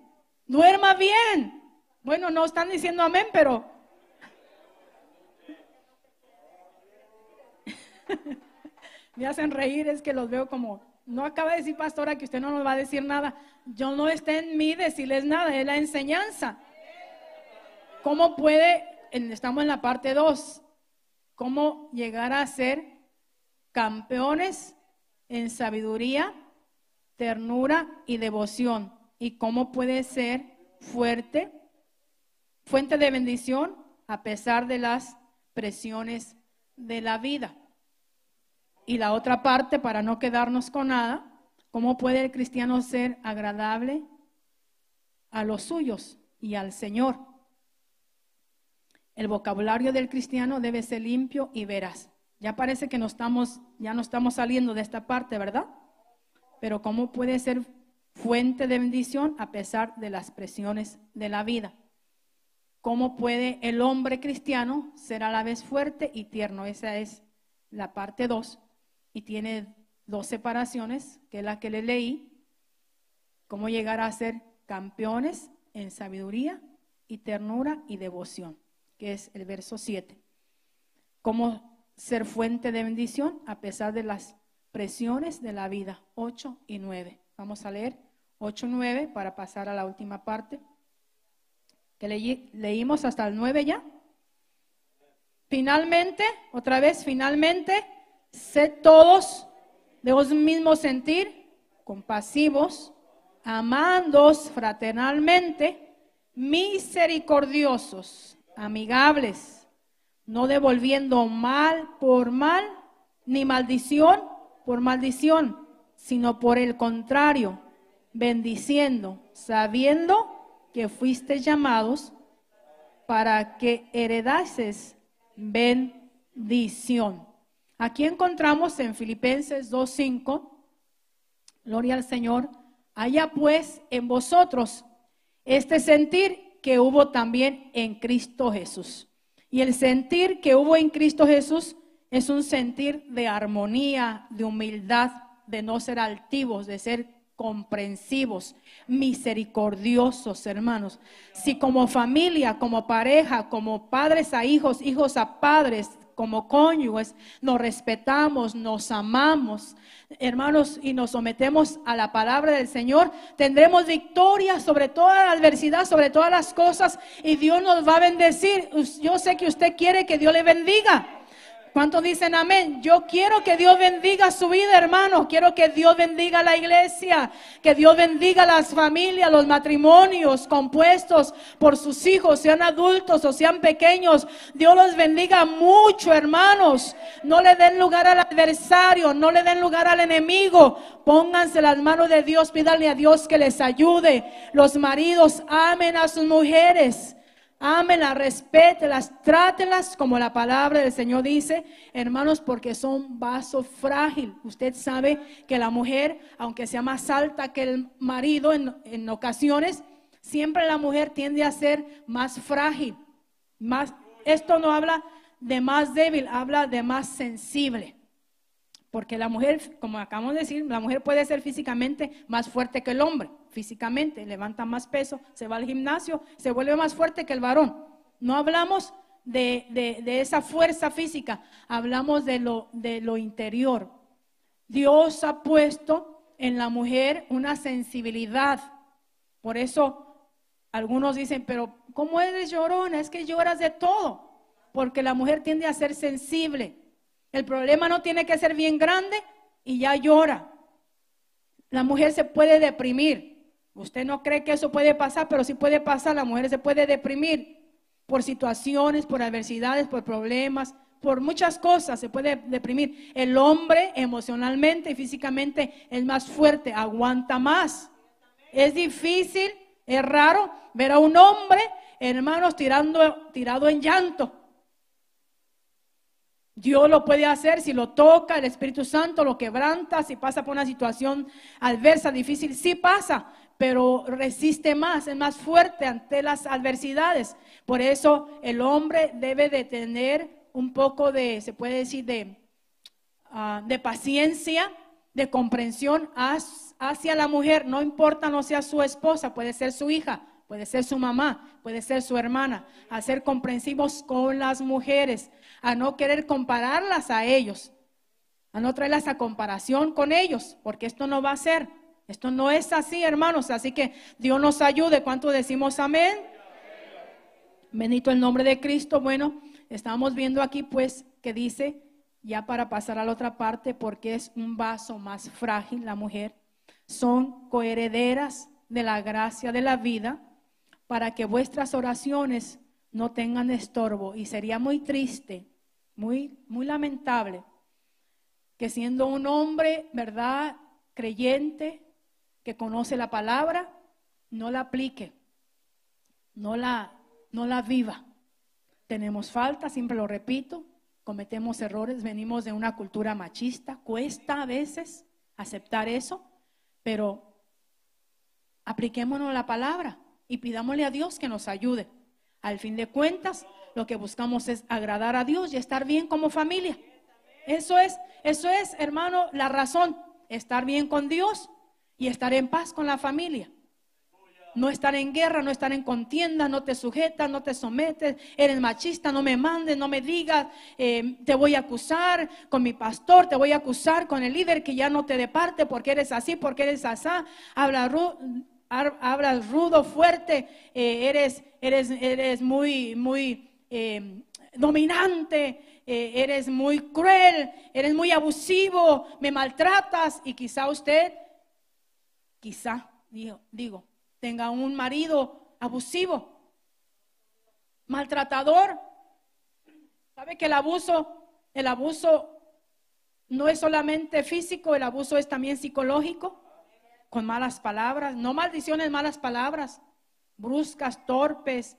S1: Duerma bien. Bueno, no están diciendo amén, pero... Me hacen reír, es que los veo como... No acaba de decir, pastora, que usted no nos va a decir nada. Yo no está en mí decirles nada, es la enseñanza. ¿Cómo puede, estamos en la parte 2, cómo llegar a ser campeones en sabiduría, ternura y devoción. Y cómo puede ser fuerte, fuente de bendición a pesar de las presiones de la vida. Y la otra parte, para no quedarnos con nada, cómo puede el cristiano ser agradable a los suyos y al Señor. El vocabulario del cristiano debe ser limpio y veraz. Ya parece que no estamos, ya no estamos saliendo de esta parte, ¿verdad? Pero ¿cómo puede ser fuente de bendición a pesar de las presiones de la vida? ¿Cómo puede el hombre cristiano ser a la vez fuerte y tierno? Esa es la parte 2 y tiene dos separaciones, que es la que le leí. ¿Cómo llegar a ser campeones en sabiduría y ternura y devoción? Que es el verso 7. ¿Cómo ser fuente de bendición a pesar de las presiones de la vida. 8 y 9. Vamos a leer 8 y 9 para pasar a la última parte. Que leímos hasta el 9 ya. Finalmente, otra vez, finalmente, sed todos de un mismo sentir, compasivos, amándos fraternalmente, misericordiosos, amigables no devolviendo mal por mal, ni maldición por maldición, sino por el contrario, bendiciendo, sabiendo que fuiste llamados para que heredases bendición. Aquí encontramos en Filipenses 2.5, gloria al Señor, haya pues en vosotros este sentir que hubo también en Cristo Jesús y el sentir que hubo en Cristo Jesús es un sentir de armonía, de humildad, de no ser altivos, de ser comprensivos, misericordiosos, hermanos. Si como familia, como pareja, como padres a hijos, hijos a padres, como cónyuges, nos respetamos, nos amamos, hermanos, y nos sometemos a la palabra del Señor, tendremos victoria sobre toda la adversidad, sobre todas las cosas, y Dios nos va a bendecir. Yo sé que usted quiere que Dios le bendiga. ¿Cuántos dicen amén? Yo quiero que Dios bendiga su vida, hermano. Quiero que Dios bendiga la iglesia, que Dios bendiga las familias, los matrimonios compuestos por sus hijos, sean adultos o sean pequeños. Dios los bendiga mucho, hermanos. No le den lugar al adversario, no le den lugar al enemigo. Pónganse las manos de Dios, pídanle a Dios que les ayude. Los maridos amen a sus mujeres. Ámenlas, respételas, trátelas como la palabra del Señor dice, hermanos, porque son vaso frágil. Usted sabe que la mujer, aunque sea más alta que el marido en, en ocasiones, siempre la mujer tiende a ser más frágil. Más, esto no habla de más débil, habla de más sensible. Porque la mujer, como acabamos de decir, la mujer puede ser físicamente más fuerte que el hombre, físicamente, levanta más peso, se va al gimnasio, se vuelve más fuerte que el varón. No hablamos de, esa fuerza física, hablamos de lo, de lo interior. Dios ha puesto en la mujer una sensibilidad. Por eso algunos dicen, pero ¿cómo eres llorona? Es que lloras de todo, porque la mujer tiende a ser sensible. El problema no tiene que ser bien grande y ya llora. La mujer se puede deprimir. Usted no cree que eso puede pasar, pero sí puede pasar. La mujer se puede deprimir por situaciones, por adversidades, por problemas, por muchas cosas se puede deprimir. El hombre emocionalmente y físicamente es más fuerte, aguanta más. Es difícil, es raro ver a un hombre, hermanos, tirando, tirado en llanto. Dios lo puede hacer si lo toca, el Espíritu Santo lo quebranta, si pasa por una situación adversa, difícil, sí pasa, pero resiste más, es más fuerte ante las adversidades. Por eso el hombre debe de tener un poco de, se puede decir, de, ah, de paciencia, de comprensión hacia la mujer, no importa no sea su esposa, puede ser su hija, puede ser su mamá, puede ser su hermana, a ser comprensivos con las mujeres, a no querer compararlas a ellos, a no traerlas a comparación con ellos, porque esto no va a ser, esto no es así, hermanos, así que Dios nos ayude. ¿Cuánto decimos amén? Bendito el nombre de Cristo. Bueno, Estamos viendo aquí pues que dice, ya para pasar a la otra parte, porque es un vaso más frágil la mujer, son coherederas de la gracia de la vida para que vuestras oraciones no tengan estorbo. Y sería muy triste, muy, muy lamentable, que siendo un hombre, ¿verdad?, creyente, que conoce la palabra, no la aplique, no la, no la viva. Tenemos falta, siempre lo repito, cometemos errores, venimos de una cultura machista, cuesta a veces aceptar eso, pero apliquémonos la palabra y pidámosle a Dios que nos ayude. Al fin de cuentas, lo que buscamos es agradar a Dios y estar bien como familia. Eso es, eso es, hermano, la razón, estar bien con Dios y estar en paz con la familia no estar en guerra, no estar en contienda, no te sujetas, no te sometes, eres machista, no me mandes, no me digas, eh, te voy a acusar con mi pastor, te voy a acusar con el líder que ya no te departe porque eres así, porque eres asá, hablas rudo, fuerte, eh, eres, eres, eres muy, muy eh, dominante. eres muy cruel, eres muy abusivo, me maltratas y quizá usted, quizá, digo, digo tenga un marido abusivo, maltratador. ¿Sabe que el abuso, el abuso no es solamente físico, el abuso es también psicológico? Con malas palabras, no maldiciones, malas palabras, bruscas, torpes,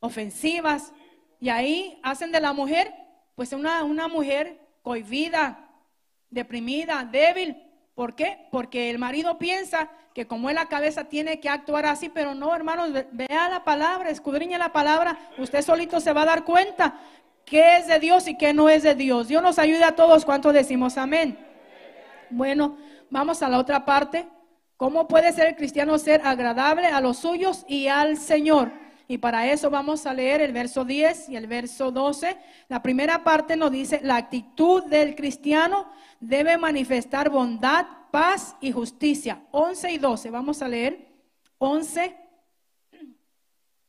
S1: ofensivas. Y ahí hacen de la mujer, pues una, una mujer cohibida, deprimida, débil, ¿Por qué? Porque el marido piensa que como es la cabeza tiene que actuar así, pero no, hermanos, vea la palabra, escudriña la palabra, usted solito se va a dar cuenta qué es de Dios y qué no es de Dios. Dios nos ayude a todos cuanto decimos amén. Bueno, vamos a la otra parte. ¿Cómo puede ser el cristiano ser agradable a los suyos y al Señor? Y para eso vamos a leer el verso 10 y el verso 12. La primera parte nos dice, la actitud del cristiano debe manifestar bondad, paz y justicia. 11 y 12. Vamos a leer 11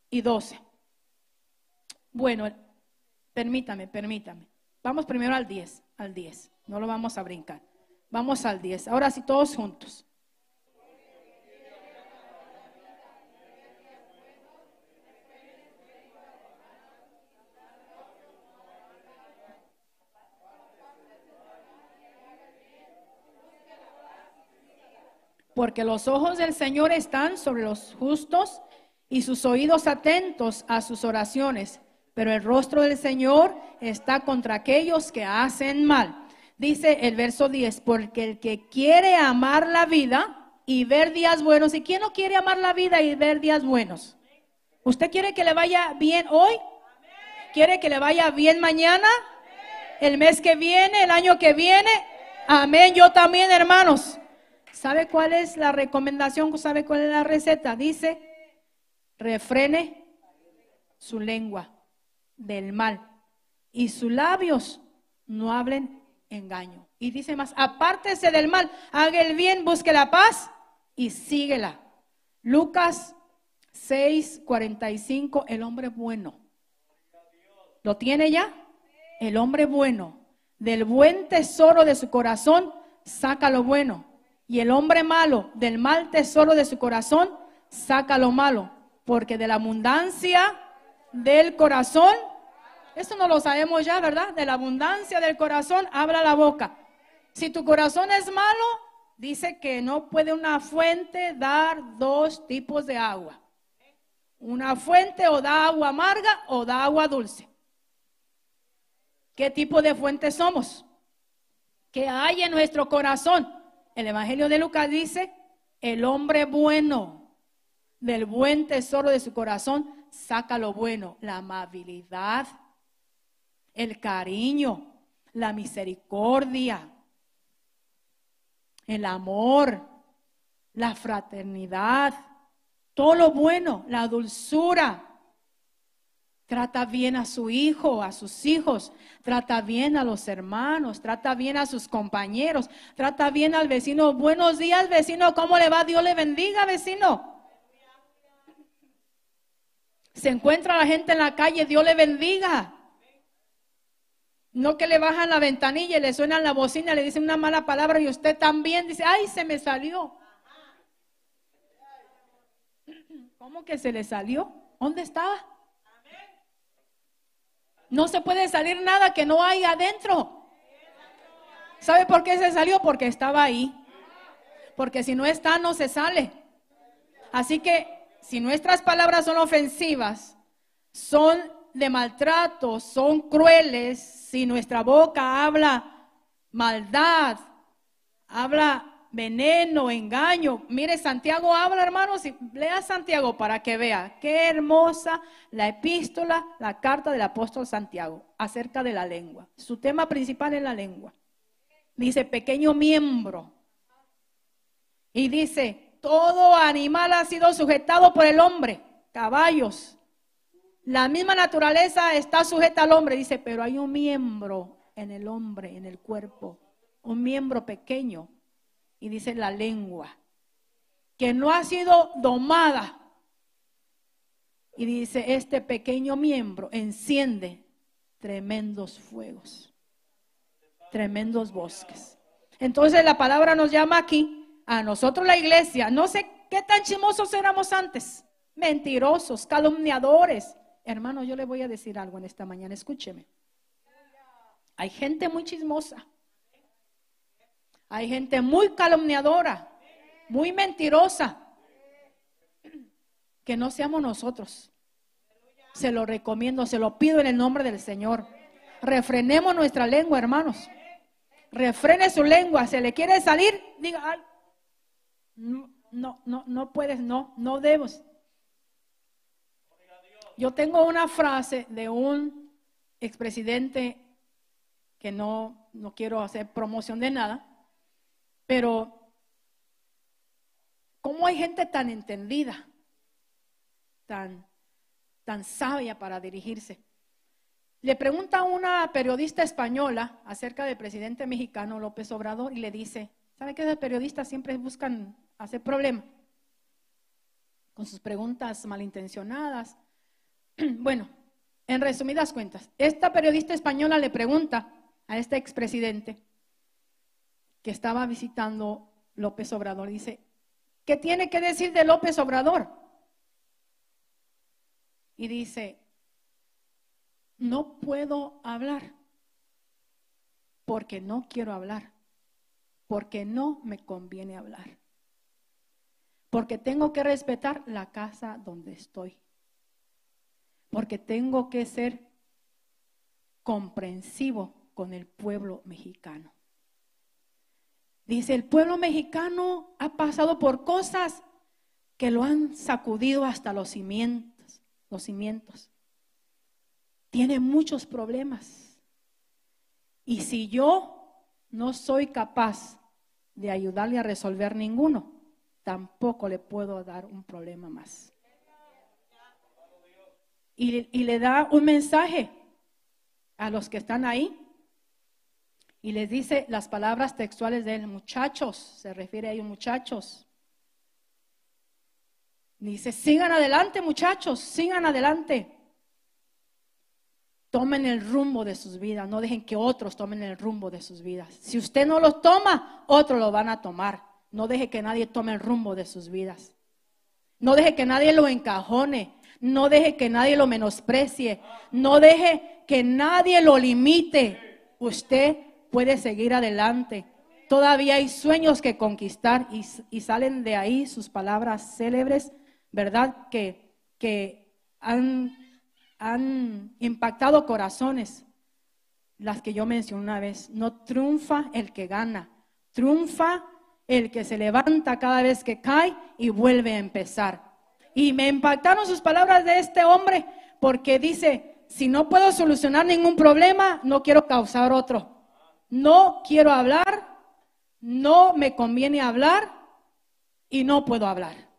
S1: y 12. Bueno, permítame, permítame. Vamos primero al 10, al 10. No lo vamos a brincar. Vamos al 10. Ahora sí, todos juntos. Porque los ojos del Señor están sobre los justos y sus oídos atentos a sus oraciones, pero el rostro del Señor está contra aquellos que hacen mal. Dice el verso 10, porque el que quiere amar la vida y ver días buenos, ¿y quién no quiere amar la vida y ver días buenos? ¿Usted quiere que le vaya bien hoy? ¿Quiere que le vaya bien mañana? ¿El mes que viene? ¿El año que viene? Amén, yo también, hermanos. ¿Sabe cuál es la recomendación? ¿Sabe cuál es la receta? Dice, refrene su lengua del mal y sus labios no hablen engaño. Y dice más, apártese del mal, haga el bien, busque la paz y síguela. Lucas 6, 45, el hombre bueno. ¿Lo tiene ya? El hombre bueno. Del buen tesoro de su corazón, saca lo bueno y el hombre malo del mal tesoro de su corazón saca lo malo, porque de la abundancia del corazón Eso no lo sabemos ya, ¿verdad? De la abundancia del corazón habla la boca. Si tu corazón es malo, dice que no puede una fuente dar dos tipos de agua. Una fuente o da agua amarga o da agua dulce. ¿Qué tipo de fuente somos? ¿Qué hay en nuestro corazón? El Evangelio de Lucas dice, el hombre bueno del buen tesoro de su corazón saca lo bueno, la amabilidad, el cariño, la misericordia, el amor, la fraternidad, todo lo bueno, la dulzura. Trata bien a su hijo, a sus hijos, trata bien a los hermanos, trata bien a sus compañeros, trata bien al vecino. Buenos días, vecino, ¿cómo le va? Dios le bendiga, vecino. Se encuentra la gente en la calle, Dios le bendiga. No que le bajan la ventanilla y le suenan la bocina, le dicen una mala palabra y usted también dice, ay, se me salió. ¿Cómo que se le salió? ¿Dónde estaba? No se puede salir nada que no hay adentro. ¿Sabe por qué se salió? Porque estaba ahí. Porque si no está, no se sale. Así que si nuestras palabras son ofensivas, son de maltrato, son crueles, si nuestra boca habla maldad, habla veneno, engaño. Mire, Santiago habla, hermanos, y lea Santiago para que vea qué hermosa la epístola, la carta del apóstol Santiago acerca de la lengua. Su tema principal es la lengua. Dice, pequeño miembro. Y dice, todo animal ha sido sujetado por el hombre, caballos. La misma naturaleza está sujeta al hombre, dice, pero hay un miembro en el hombre, en el cuerpo, un miembro pequeño y dice la lengua, que no ha sido domada. Y dice, este pequeño miembro enciende tremendos fuegos, tremendos bosques. Entonces la palabra nos llama aquí, a nosotros la iglesia, no sé qué tan chimosos éramos antes, mentirosos, calumniadores. Hermano, yo le voy a decir algo en esta mañana, escúcheme. Hay gente muy chismosa. Hay gente muy calumniadora, muy mentirosa. Que no seamos nosotros. Se lo recomiendo, se lo pido en el nombre del Señor. Refrenemos nuestra lengua, hermanos. Refrene su lengua. Se le quiere salir, diga, no, no, no puedes, no, no debes. Yo tengo una frase de un expresidente que no, no quiero hacer promoción de nada, pero, ¿cómo hay gente tan entendida, tan, tan sabia para dirigirse? Le pregunta a una periodista española acerca del presidente mexicano López Obrador y le dice, ¿sabe que los periodistas siempre buscan hacer problema? Con sus preguntas malintencionadas. Bueno, en resumidas cuentas, esta periodista española le pregunta a este expresidente, que estaba visitando López Obrador. Dice, ¿qué tiene que decir de López Obrador? Y dice, no puedo hablar porque no quiero hablar, porque no me conviene hablar, porque tengo que respetar la casa donde estoy, porque tengo que ser comprensivo con el pueblo mexicano. Dice, el pueblo mexicano ha pasado por cosas que lo han sacudido hasta los cimientos, los cimientos. Tiene muchos problemas. Y si yo no soy capaz de ayudarle a resolver ninguno, tampoco le puedo dar un problema más. Y, y le da un mensaje a los que están ahí y les dice las palabras textuales de él, muchachos, se refiere a ellos, muchachos. Dice, sigan adelante muchachos, sigan adelante. Tomen el rumbo de sus vidas, no dejen que otros tomen el rumbo de sus vidas. Si usted no lo toma, otros lo van a tomar. No deje que nadie tome el rumbo de sus vidas. No deje que nadie lo encajone. No deje que nadie lo menosprecie. No deje que nadie lo limite. Usted puede seguir adelante. Todavía hay sueños que conquistar y, salen de ahí sus palabras célebres, ¿verdad? Que, que han, han impactado corazones. Las que yo mencioné una vez. No triunfa el que gana. Triunfa el que se levanta cada vez que cae y vuelve a empezar. Y me impactaron sus palabras de este hombre porque dice, si no puedo solucionar ningún problema, no quiero causar otro. No quiero hablar, no me conviene hablar y no puedo hablar.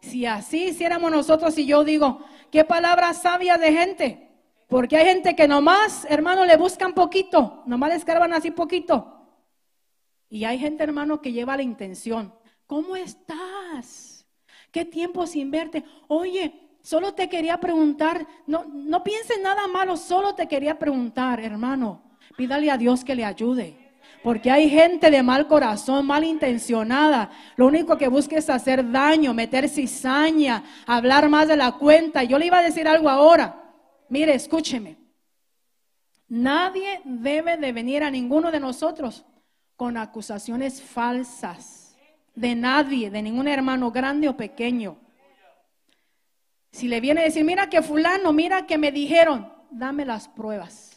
S1: Si así hiciéramos nosotros y yo digo, qué palabras sabias de gente. Porque hay gente que nomás, hermano, le buscan poquito, nomás le escarban así poquito. Y hay gente, hermano, que lleva la intención. ¿Cómo estás? ¿Qué tiempo sin verte? Oye, solo te quería preguntar, no, no pienses nada malo, solo te quería preguntar, hermano. Pídale a Dios que le ayude. Porque hay gente de mal corazón, mal intencionada. Lo único que busca es hacer daño, meter cizaña, hablar más de la cuenta. Yo le iba a decir algo ahora. Mire, escúcheme. Nadie debe de venir a ninguno de nosotros con acusaciones falsas de nadie, de ningún hermano grande o pequeño. Si le viene a decir, mira que fulano, mira que me dijeron, dame las pruebas.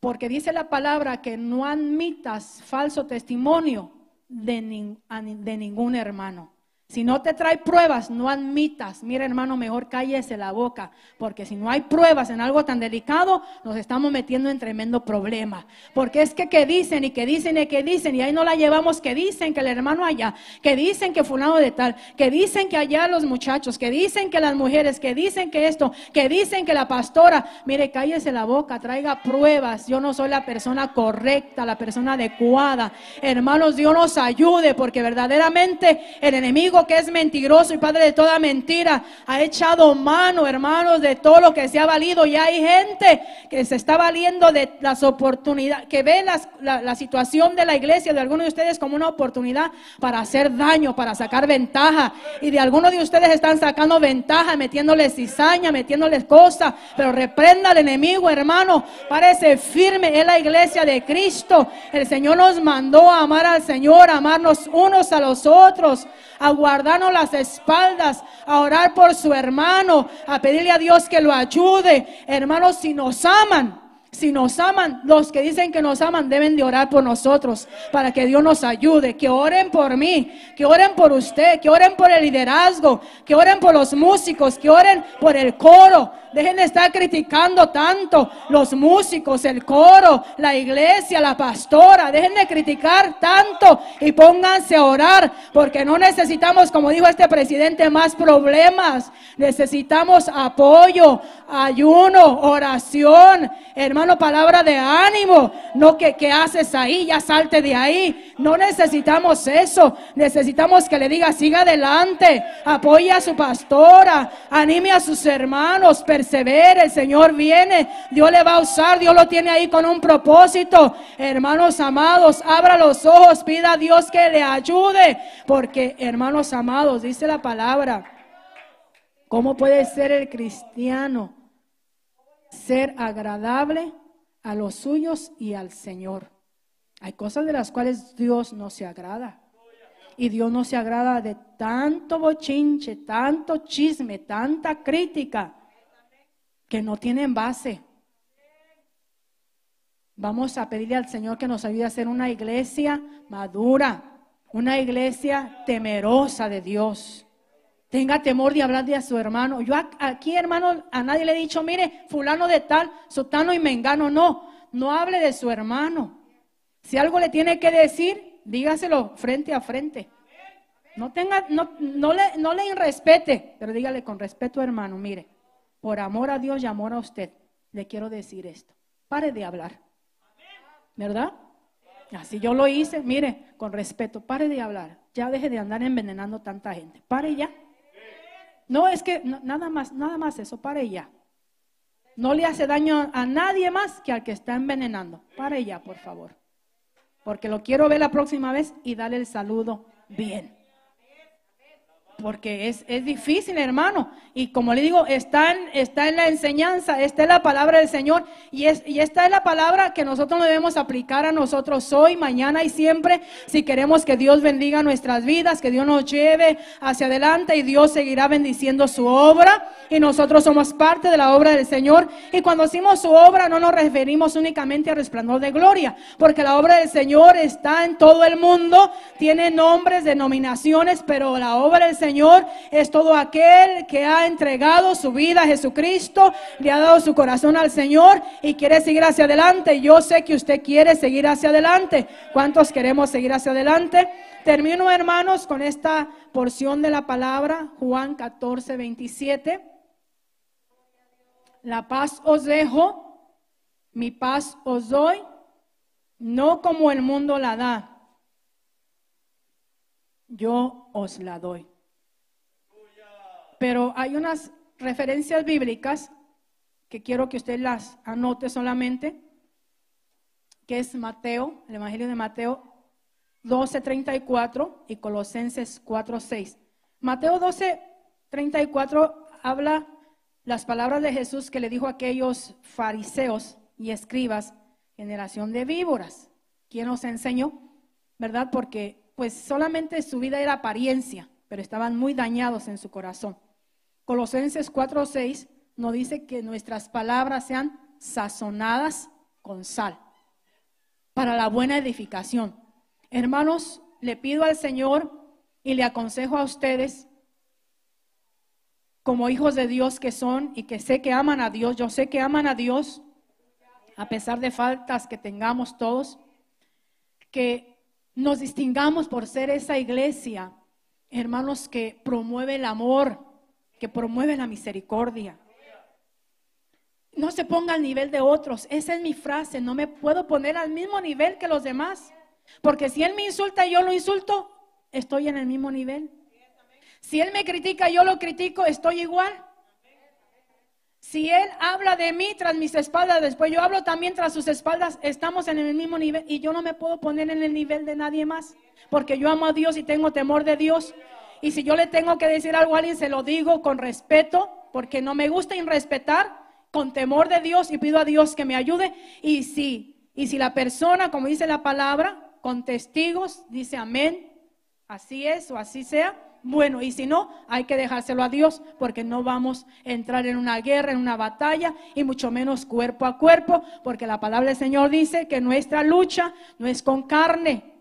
S1: Porque dice la palabra que no admitas falso testimonio de, de ningún hermano. Si no te trae pruebas, no admitas. Mira, hermano, mejor cállese la boca. Porque si no hay pruebas en algo tan delicado, nos estamos metiendo en tremendo problema. Porque es que que dicen y que dicen y que dicen, y ahí no la llevamos, que dicen que el hermano allá, que dicen que fulano de tal, que dicen que allá los muchachos, que dicen que las mujeres, que dicen que esto, que dicen que la pastora. Mire, cállese la boca, traiga pruebas. Yo no soy la persona correcta, la persona adecuada. Hermanos, Dios nos ayude, porque verdaderamente el enemigo que es mentiroso y padre de toda mentira, ha echado mano, hermanos, de todo lo que se ha valido. Y hay gente que se está valiendo de las oportunidades, que ve la, situación de la iglesia de algunos de ustedes como una oportunidad para hacer daño, para sacar ventaja. Y de algunos de ustedes están sacando ventaja, metiéndoles cizaña, metiéndoles cosas. Pero reprenda al enemigo, hermano. Parece firme en la iglesia de Cristo. El Señor nos mandó a amar al Señor, a amarnos unos a los otros, a guardarnos las espaldas, a orar por su hermano, a pedirle a Dios que lo ayude. Hermanos, si nos aman, si nos aman, los que dicen que nos aman deben de orar por nosotros para que Dios nos ayude. Que oren por mí, que oren por usted, que oren por el liderazgo, que oren por los músicos, que oren por el coro. Dejen de estar criticando tanto los músicos, el coro, la iglesia, la pastora. Dejen de criticar tanto y pónganse a orar porque no necesitamos, como dijo este presidente, más problemas. Necesitamos apoyo, ayuno, oración. Hermano, palabra de ánimo. No que, haces ahí, ya salte de ahí. No necesitamos eso. Necesitamos que le diga, siga adelante. Apoye a su pastora. Anime a sus hermanos persevere, el Señor viene, Dios le va a usar, Dios lo tiene ahí con un propósito. Hermanos amados, abra los ojos, pida a Dios que le ayude, porque hermanos amados, dice la palabra, ¿cómo puede ser el cristiano ser agradable a los suyos y al Señor? Hay cosas de las cuales Dios no se agrada. Y Dios no se agrada de tanto bochinche, tanto chisme, tanta crítica que no tienen base. Vamos a pedirle al Señor que nos ayude a ser una iglesia madura, una iglesia temerosa de Dios. Tenga temor de hablar de a su hermano. Yo aquí, hermano, a nadie le he dicho, mire, fulano de tal, sotano y mengano. No, no hable de su hermano. Si algo le tiene que decir, dígaselo frente a frente. No tenga, no, no le, no le irrespete, pero dígale con respeto, hermano, mire por amor a Dios y amor a usted, le quiero decir esto. Pare de hablar. ¿Verdad? Así yo lo hice, mire, con respeto, pare de hablar. Ya deje de andar envenenando tanta gente. Pare ya. No es que nada más, nada más eso, pare ya. No le hace daño a nadie más que al que está envenenando. Pare ya, por favor. Porque lo quiero ver la próxima vez y darle el saludo bien. Porque es, es difícil, hermano. Y como le digo, está en, está en la enseñanza, está en la palabra del Señor. Y, es, y esta es la palabra que nosotros debemos aplicar a nosotros hoy, mañana y siempre, si queremos que Dios bendiga nuestras vidas, que Dios nos lleve hacia adelante y Dios seguirá bendiciendo su obra. Y nosotros somos parte de la obra del Señor. Y cuando decimos su obra, no nos referimos únicamente al resplandor de gloria, porque la obra del Señor está en todo el mundo, tiene nombres, denominaciones, pero la obra del Señor es todo aquel que ha entregado su vida a Jesucristo, le ha dado su corazón al Señor y quiere seguir hacia adelante. Yo sé que usted quiere seguir hacia adelante. ¿Cuántos queremos seguir hacia adelante? Termino, hermanos, con esta porción de la palabra, Juan 14, 27. La paz os dejo, mi paz os doy, no como el mundo la da. Yo os la doy. Pero hay unas referencias bíblicas que quiero que usted las anote solamente, que es Mateo, el Evangelio de Mateo 12:34 y Colosenses 4:6. Mateo 12:34 habla las palabras de Jesús que le dijo a aquellos fariseos y escribas, generación de víboras. ¿Quién nos enseñó? ¿Verdad? Porque pues solamente su vida era apariencia, pero estaban muy dañados en su corazón. Colosenses 4:6 nos dice que nuestras palabras sean sazonadas con sal para la buena edificación. Hermanos, le pido al Señor y le aconsejo a ustedes, como hijos de Dios que son y que sé que aman a Dios, yo sé que aman a Dios, a pesar de faltas que tengamos todos, que nos distingamos por ser esa iglesia, hermanos, que promueve el amor, que promueve la misericordia. No se ponga al nivel de otros. Esa es mi frase. No me puedo poner al mismo nivel que los demás. Porque si Él me insulta y yo lo insulto, estoy en el mismo nivel. Si Él me critica y yo lo critico, estoy igual. Si Él habla de mí tras mis espaldas, después yo hablo también tras sus espaldas, estamos en el mismo nivel y yo no me puedo poner en el nivel de nadie más. Porque yo amo a Dios y tengo temor de Dios. Y si yo le tengo que decir algo a alguien, se lo digo con respeto, porque no me gusta irrespetar, con temor de Dios y pido a Dios que me ayude. Y si, y si la persona, como dice la palabra, con testigos, dice amén, así es o así sea, bueno, y si no, hay que dejárselo a Dios porque no vamos a entrar en una guerra, en una batalla y mucho menos cuerpo a cuerpo, porque la palabra del Señor dice que nuestra lucha no es con carne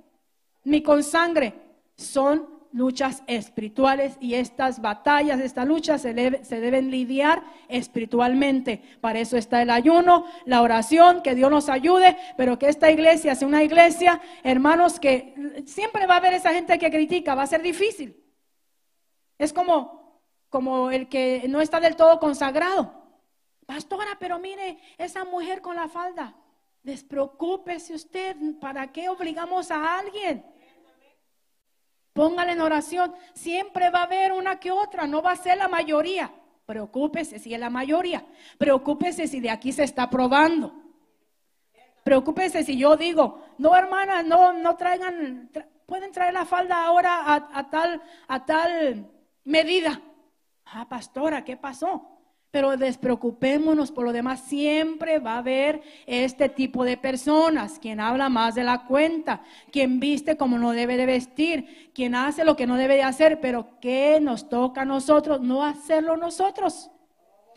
S1: ni con sangre, son luchas espirituales y estas batallas, estas luchas se, deben lidiar espiritualmente. Para eso está el ayuno, la oración, que Dios nos ayude, pero que esta iglesia sea una iglesia, hermanos, que siempre va a haber esa gente que critica, va a ser difícil. Es como, como el que no está del todo consagrado. Pastora, pero mire, esa mujer con la falda, despreocúpese usted, ¿para qué obligamos a alguien? Póngale en oración. Siempre va a haber una que otra, no va a ser la mayoría. Preocúpese si es la mayoría. Preocúpese si de aquí se está probando. Preocúpese si yo digo, no hermana, no, no traigan, pueden traer la falda ahora a, tal, a tal medida. Ah, pastora, ¿qué pasó? Pero despreocupémonos por lo demás. Siempre va a haber este tipo de personas. Quien habla más de la cuenta, quien viste como no debe de vestir, quien hace lo que no debe de hacer, pero ¿qué nos toca a nosotros? No hacerlo nosotros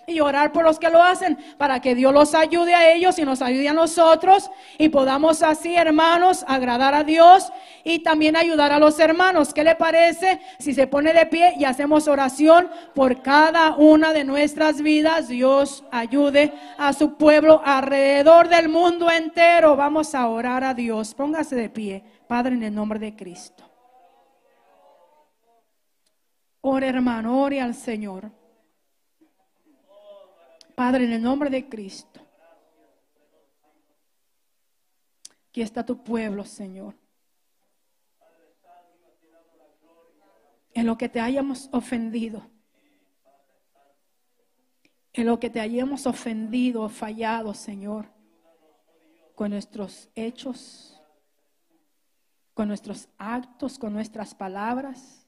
S1: y orar por los que lo hacen para que Dios los ayude a ellos y nos ayude a nosotros y podamos así, hermanos, agradar a Dios y también ayudar a los hermanos. ¿Qué le parece si se pone de pie y hacemos oración por cada una de nuestras vidas? Dios ayude a su pueblo alrededor del mundo entero. Vamos a orar a Dios. Póngase de pie, Padre, en el nombre de Cristo. Ore, hermano, ore al Señor. Padre, en el nombre de Cristo. Aquí está tu pueblo, Señor. En lo que te hayamos ofendido. En lo que te hayamos ofendido, fallado, Señor. Con nuestros hechos, con nuestros actos, con nuestras palabras.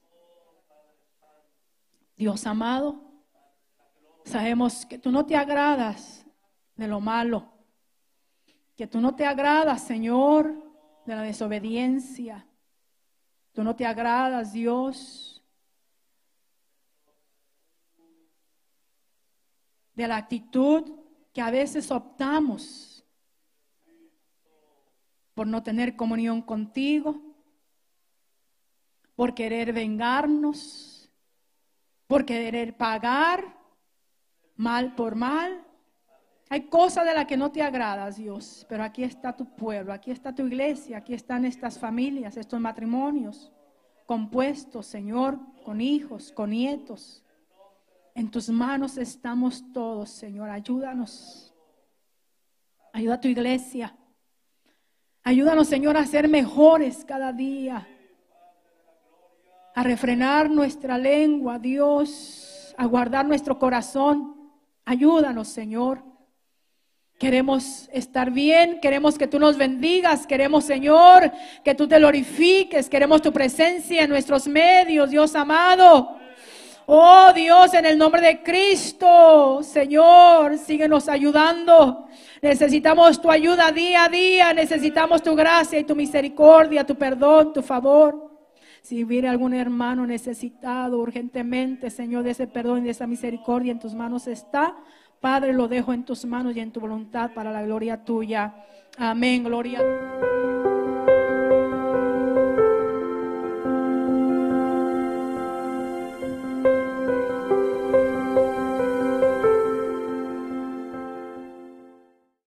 S1: Dios amado, sabemos que tú no te agradas de lo malo, que tú no te agradas, Señor, de la desobediencia. Tú no te agradas, Dios, de la actitud que a veces optamos por no tener comunión contigo, por querer vengarnos, por querer pagar mal por mal. Hay cosas de las que no te agradas, Dios, pero aquí está tu pueblo, aquí está tu iglesia, aquí están estas familias, estos matrimonios compuestos, Señor, con hijos, con nietos. En tus manos estamos todos, Señor. Ayúdanos. Ayuda a tu iglesia. Ayúdanos, Señor, a ser mejores cada día a refrenar nuestra lengua, Dios, a guardar nuestro corazón. Ayúdanos, Señor. Queremos estar bien, queremos que tú nos bendigas, queremos, Señor, que tú te glorifiques, queremos tu presencia en nuestros medios, Dios amado. Oh Dios, en el nombre de Cristo, Señor, síguenos ayudando. Necesitamos tu ayuda día a día, necesitamos tu gracia y tu misericordia, tu perdón, tu favor. Si hubiera algún hermano necesitado urgentemente, Señor, de ese perdón y de esa misericordia en tus manos está. Padre, lo dejo en tus manos y en tu voluntad para la gloria tuya. Amén, gloria.